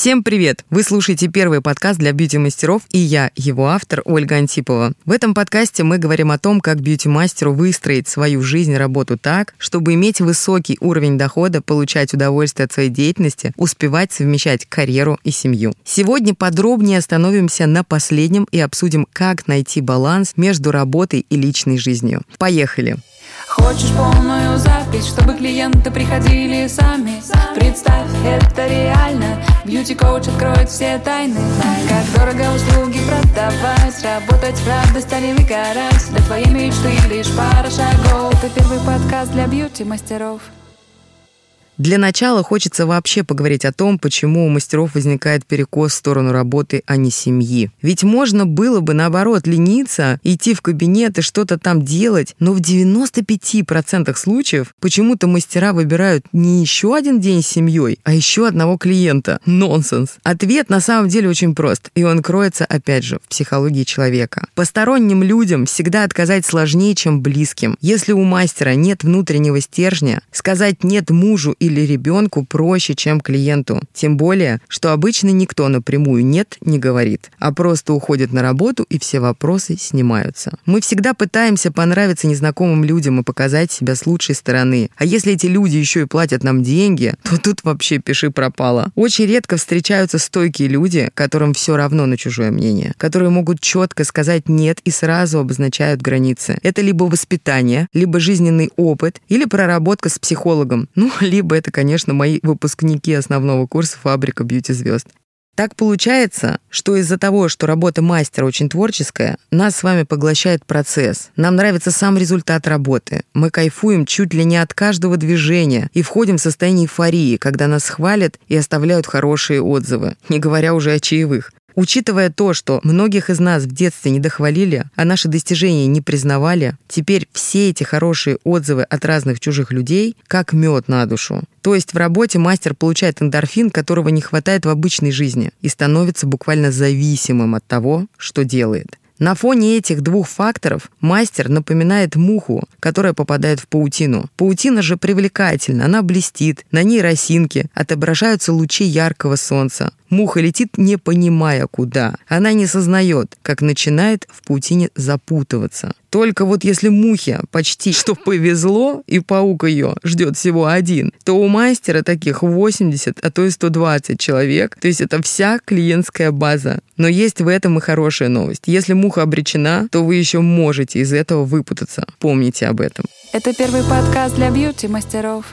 Всем привет! Вы слушаете первый подкаст для бьюти-мастеров, и я, его автор, Ольга Антипова. В этом подкасте мы говорим о том, как бьюти-мастеру выстроить свою жизнь, работу так, чтобы иметь высокий уровень дохода, получать удовольствие от своей деятельности, успевать совмещать карьеру и семью. Сегодня подробнее остановимся на последнем и обсудим, как найти баланс между работой и личной жизнью. Поехали! Хочешь полную запись, чтобы клиенты приходили сами Представь, это реально Бьюти-коуч откроет все тайны. Как дорого услуги продавать. Работать в радость, а не выгорать. Для твоей мечты лишь пара шагов. Это первый подкаст для бьюти-мастеров для начала хочется вообще поговорить о том, почему у мастеров возникает перекос в сторону работы, а не семьи. Ведь можно было бы, наоборот, лениться, идти в кабинет и что-то там делать, но в 95% случаев почему-то мастера выбирают не еще один день с семьей, а еще одного клиента. Нонсенс. Ответ на самом деле очень прост, и он кроется, опять же, в психологии человека. Посторонним людям всегда отказать сложнее, чем близким. Если у мастера нет внутреннего стержня, сказать «нет» мужу или или ребенку проще, чем клиенту. Тем более, что обычно никто напрямую «нет» не говорит, а просто уходит на работу и все вопросы снимаются. Мы всегда пытаемся понравиться незнакомым людям и показать себя с лучшей стороны. А если эти люди еще и платят нам деньги, то тут вообще пиши пропало. Очень редко встречаются стойкие люди, которым все равно на чужое мнение, которые могут четко сказать «нет» и сразу обозначают границы. Это либо воспитание, либо жизненный опыт, или проработка с психологом, ну, либо это, конечно, мои выпускники основного курса «Фабрика бьюти-звезд». Так получается, что из-за того, что работа мастера очень творческая, нас с вами поглощает процесс. Нам нравится сам результат работы. Мы кайфуем чуть ли не от каждого движения и входим в состояние эйфории, когда нас хвалят и оставляют хорошие отзывы, не говоря уже о чаевых. Учитывая то, что многих из нас в детстве не дохвалили, а наши достижения не признавали, теперь все эти хорошие отзывы от разных чужих людей как мед на душу. То есть в работе мастер получает эндорфин, которого не хватает в обычной жизни, и становится буквально зависимым от того, что делает. На фоне этих двух факторов мастер напоминает муху, которая попадает в паутину. Паутина же привлекательна, она блестит, на ней росинки, отображаются лучи яркого солнца. Муха летит, не понимая куда. Она не сознает, как начинает в паутине запутываться. Только вот если мухе почти что повезло, и паук ее ждет всего один, то у мастера таких 80, а то и 120 человек. То есть это вся клиентская база. Но есть в этом и хорошая новость. Если муха обречена, то вы еще можете из этого выпутаться. Помните об этом. Это первый подкаст для бьюти-мастеров.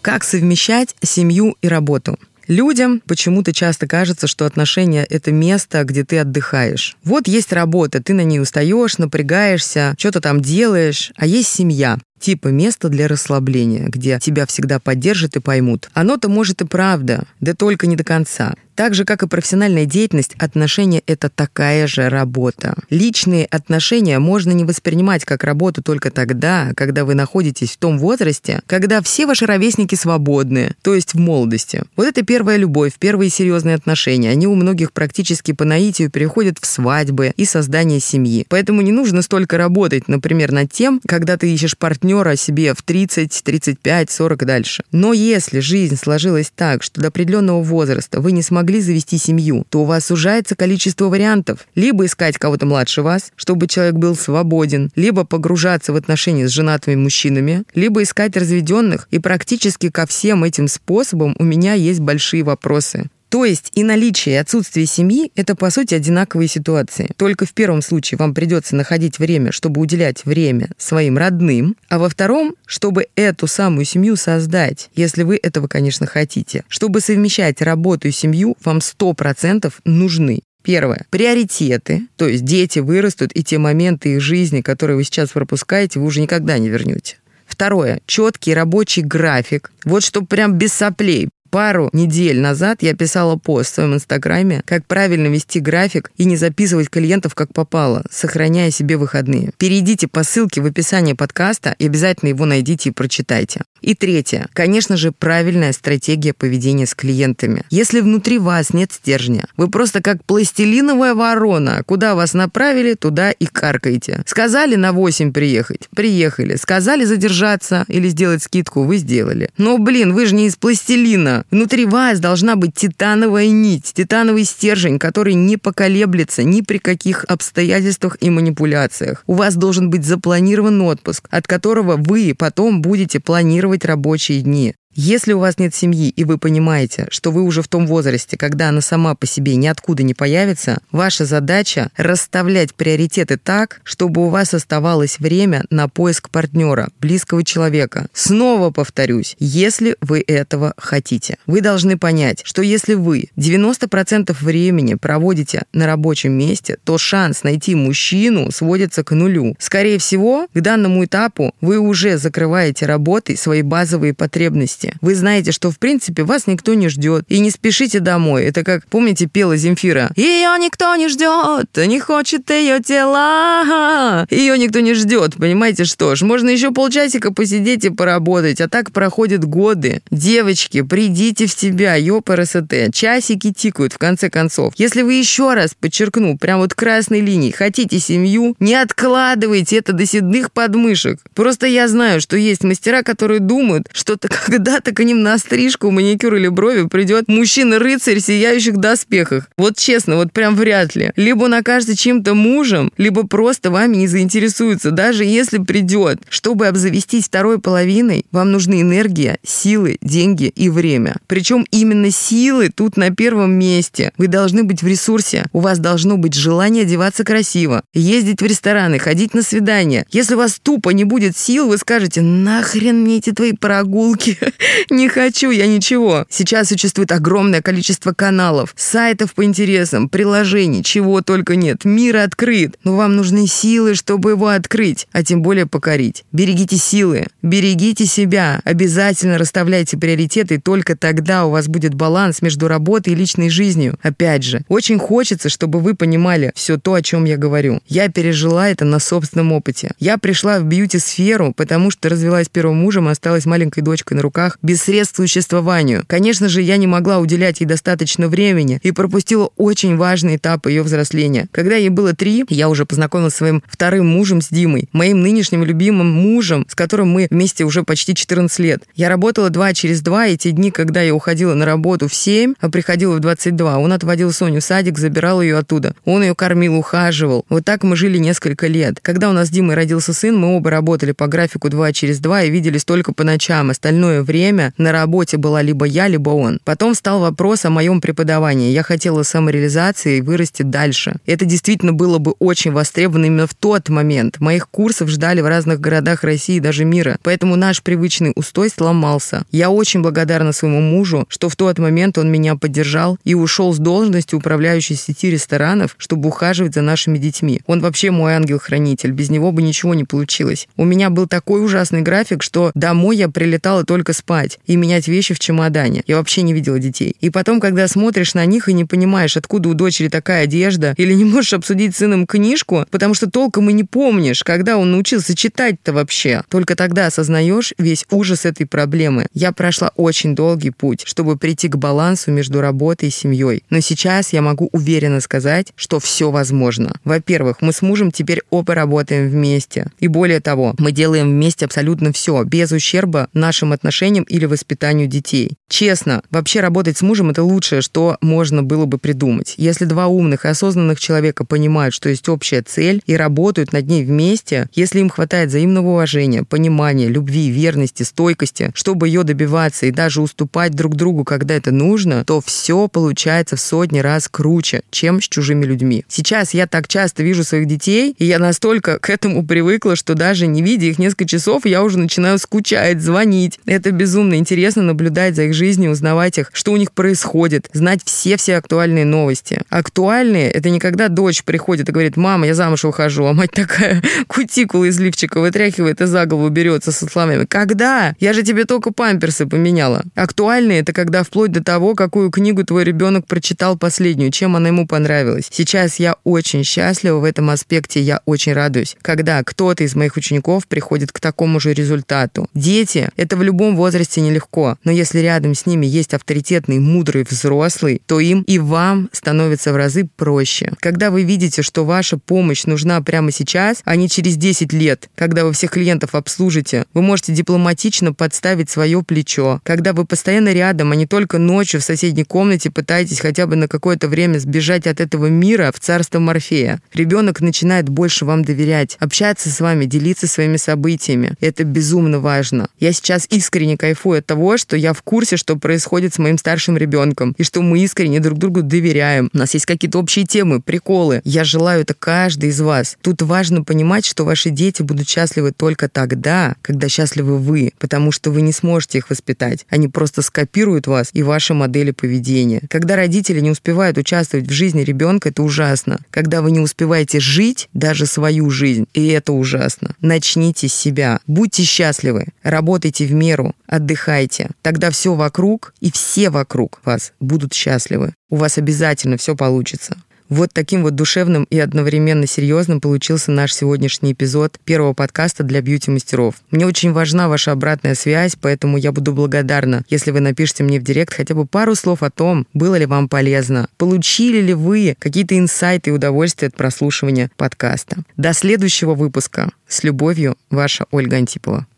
Как совмещать семью и работу? Людям почему-то часто кажется, что отношения — это место, где ты отдыхаешь. Вот есть работа, ты на ней устаешь, напрягаешься, что-то там делаешь, а есть семья типа место для расслабления, где тебя всегда поддержат и поймут. Оно-то может и правда, да только не до конца. Так же, как и профессиональная деятельность, отношения — это такая же работа. Личные отношения можно не воспринимать как работу только тогда, когда вы находитесь в том возрасте, когда все ваши ровесники свободны, то есть в молодости. Вот это первая любовь, первые серьезные отношения. Они у многих практически по наитию переходят в свадьбы и создание семьи. Поэтому не нужно столько работать, например, над тем, когда ты ищешь партнера, партнера себе в 30, 35, 40 и дальше. Но если жизнь сложилась так, что до определенного возраста вы не смогли завести семью, то у вас сужается количество вариантов. Либо искать кого-то младше вас, чтобы человек был свободен, либо погружаться в отношения с женатыми мужчинами, либо искать разведенных. И практически ко всем этим способам у меня есть большие вопросы. То есть и наличие, и отсутствие семьи – это, по сути, одинаковые ситуации. Только в первом случае вам придется находить время, чтобы уделять время своим родным, а во втором, чтобы эту самую семью создать, если вы этого, конечно, хотите. Чтобы совмещать работу и семью, вам 100% нужны Первое. Приоритеты. То есть дети вырастут, и те моменты их жизни, которые вы сейчас пропускаете, вы уже никогда не вернете. Второе. Четкий рабочий график. Вот чтобы прям без соплей пару недель назад я писала пост в своем инстаграме, как правильно вести график и не записывать клиентов как попало, сохраняя себе выходные. Перейдите по ссылке в описании подкаста и обязательно его найдите и прочитайте. И третье. Конечно же, правильная стратегия поведения с клиентами. Если внутри вас нет стержня, вы просто как пластилиновая ворона. Куда вас направили, туда и каркаете. Сказали на 8 приехать? Приехали. Сказали задержаться или сделать скидку? Вы сделали. Но, блин, вы же не из пластилина. Внутри вас должна быть титановая нить, титановый стержень, который не поколеблется ни при каких обстоятельствах и манипуляциях. У вас должен быть запланирован отпуск, от которого вы потом будете планировать рабочие дни. Если у вас нет семьи, и вы понимаете, что вы уже в том возрасте, когда она сама по себе ниоткуда не появится, ваша задача – расставлять приоритеты так, чтобы у вас оставалось время на поиск партнера, близкого человека. Снова повторюсь, если вы этого хотите. Вы должны понять, что если вы 90% времени проводите на рабочем месте, то шанс найти мужчину сводится к нулю. Скорее всего, к данному этапу вы уже закрываете работой свои базовые потребности месте. Вы знаете, что в принципе вас никто не ждет. И не спешите домой. Это как, помните, пела Земфира. Ее никто не ждет, не хочет ее тела. Ее никто не ждет, понимаете, что ж. Можно еще полчасика посидеть и поработать, а так проходят годы. Девочки, придите в себя, ёпрст. Часики тикают, в конце концов. Если вы еще раз, подчеркну, прям вот красной линией, хотите семью, не откладывайте это до седных подмышек. Просто я знаю, что есть мастера, которые думают, что-то когда когда-то к ним на стрижку, маникюр или брови придет мужчина-рыцарь в сияющих доспехах. Вот честно, вот прям вряд ли. Либо он окажется чем-то мужем, либо просто вами не заинтересуется, даже если придет. Чтобы обзавестись второй половиной, вам нужны энергия, силы, деньги и время. Причем именно силы тут на первом месте. Вы должны быть в ресурсе. У вас должно быть желание одеваться красиво, ездить в рестораны, ходить на свидания. Если у вас тупо не будет сил, вы скажете, нахрен мне эти твои прогулки? Не хочу я ничего. Сейчас существует огромное количество каналов, сайтов по интересам, приложений, чего только нет. Мир открыт, но вам нужны силы, чтобы его открыть, а тем более покорить. Берегите силы, берегите себя, обязательно расставляйте приоритеты, и только тогда у вас будет баланс между работой и личной жизнью. Опять же, очень хочется, чтобы вы понимали все то, о чем я говорю. Я пережила это на собственном опыте. Я пришла в бьюти-сферу, потому что развелась первым мужем и осталась маленькой дочкой на руках, руках без средств к существованию. Конечно же, я не могла уделять ей достаточно времени и пропустила очень важный этап ее взросления. Когда ей было три, я уже познакомилась с своим вторым мужем, с Димой, моим нынешним любимым мужем, с которым мы вместе уже почти 14 лет. Я работала два через два, и те дни, когда я уходила на работу в 7, а приходила в 22, он отводил Соню в садик, забирал ее оттуда. Он ее кормил, ухаживал. Вот так мы жили несколько лет. Когда у нас с Димой родился сын, мы оба работали по графику два через два и виделись только по ночам. Остальное время время на работе была либо я, либо он. Потом стал вопрос о моем преподавании. Я хотела самореализации и вырасти дальше. Это действительно было бы очень востребовано именно в тот момент. Моих курсов ждали в разных городах России и даже мира. Поэтому наш привычный устой сломался. Я очень благодарна своему мужу, что в тот момент он меня поддержал и ушел с должности управляющей сети ресторанов, чтобы ухаживать за нашими детьми. Он вообще мой ангел-хранитель. Без него бы ничего не получилось. У меня был такой ужасный график, что домой я прилетала только спать спать и менять вещи в чемодане. Я вообще не видела детей. И потом, когда смотришь на них и не понимаешь, откуда у дочери такая одежда, или не можешь обсудить с сыном книжку, потому что толком и не помнишь, когда он научился читать-то вообще. Только тогда осознаешь весь ужас этой проблемы. Я прошла очень долгий путь, чтобы прийти к балансу между работой и семьей. Но сейчас я могу уверенно сказать, что все возможно. Во-первых, мы с мужем теперь оба работаем вместе. И более того, мы делаем вместе абсолютно все, без ущерба нашим отношениям или воспитанию детей. Честно, вообще работать с мужем – это лучшее, что можно было бы придумать. Если два умных и осознанных человека понимают, что есть общая цель и работают над ней вместе, если им хватает взаимного уважения, понимания, любви, верности, стойкости, чтобы ее добиваться и даже уступать друг другу, когда это нужно, то все получается в сотни раз круче, чем с чужими людьми. Сейчас я так часто вижу своих детей, и я настолько к этому привыкла, что даже не видя их несколько часов, я уже начинаю скучать, звонить. Это без безумно интересно наблюдать за их жизнью, узнавать их, что у них происходит, знать все-все актуальные новости. Актуальные — это не когда дочь приходит и говорит, мама, я замуж выхожу, а мать такая кутикула из лифчика вытряхивает и за голову берется со словами, когда? Я же тебе только памперсы поменяла. Актуальные — это когда вплоть до того, какую книгу твой ребенок прочитал последнюю, чем она ему понравилась. Сейчас я очень счастлива в этом аспекте, я очень радуюсь, когда кто-то из моих учеников приходит к такому же результату. Дети — это в любом возрасте нелегко, но если рядом с ними есть авторитетный, мудрый взрослый, то им и вам становится в разы проще. Когда вы видите, что ваша помощь нужна прямо сейчас, а не через 10 лет, когда вы всех клиентов обслужите, вы можете дипломатично подставить свое плечо. Когда вы постоянно рядом, а не только ночью в соседней комнате пытаетесь хотя бы на какое-то время сбежать от этого мира в царство Морфея. Ребенок начинает больше вам доверять, общаться с вами, делиться своими событиями. Это безумно важно. Я сейчас искренне кайфую от того, что я в курсе, что происходит с моим старшим ребенком, и что мы искренне друг другу доверяем. У нас есть какие-то общие темы, приколы. Я желаю это каждый из вас. Тут важно понимать, что ваши дети будут счастливы только тогда, когда счастливы вы, потому что вы не сможете их воспитать. Они просто скопируют вас и ваши модели поведения. Когда родители не успевают участвовать в жизни ребенка, это ужасно. Когда вы не успеваете жить даже свою жизнь, и это ужасно. Начните с себя. Будьте счастливы. Работайте в меру. Отдыхайте. Тогда все вокруг и все вокруг вас будут счастливы. У вас обязательно все получится. Вот таким вот душевным и одновременно серьезным получился наш сегодняшний эпизод первого подкаста для бьюти-мастеров. Мне очень важна ваша обратная связь, поэтому я буду благодарна, если вы напишите мне в директ хотя бы пару слов о том, было ли вам полезно, получили ли вы какие-то инсайты и удовольствия от прослушивания подкаста. До следующего выпуска. С любовью, ваша Ольга Антипова.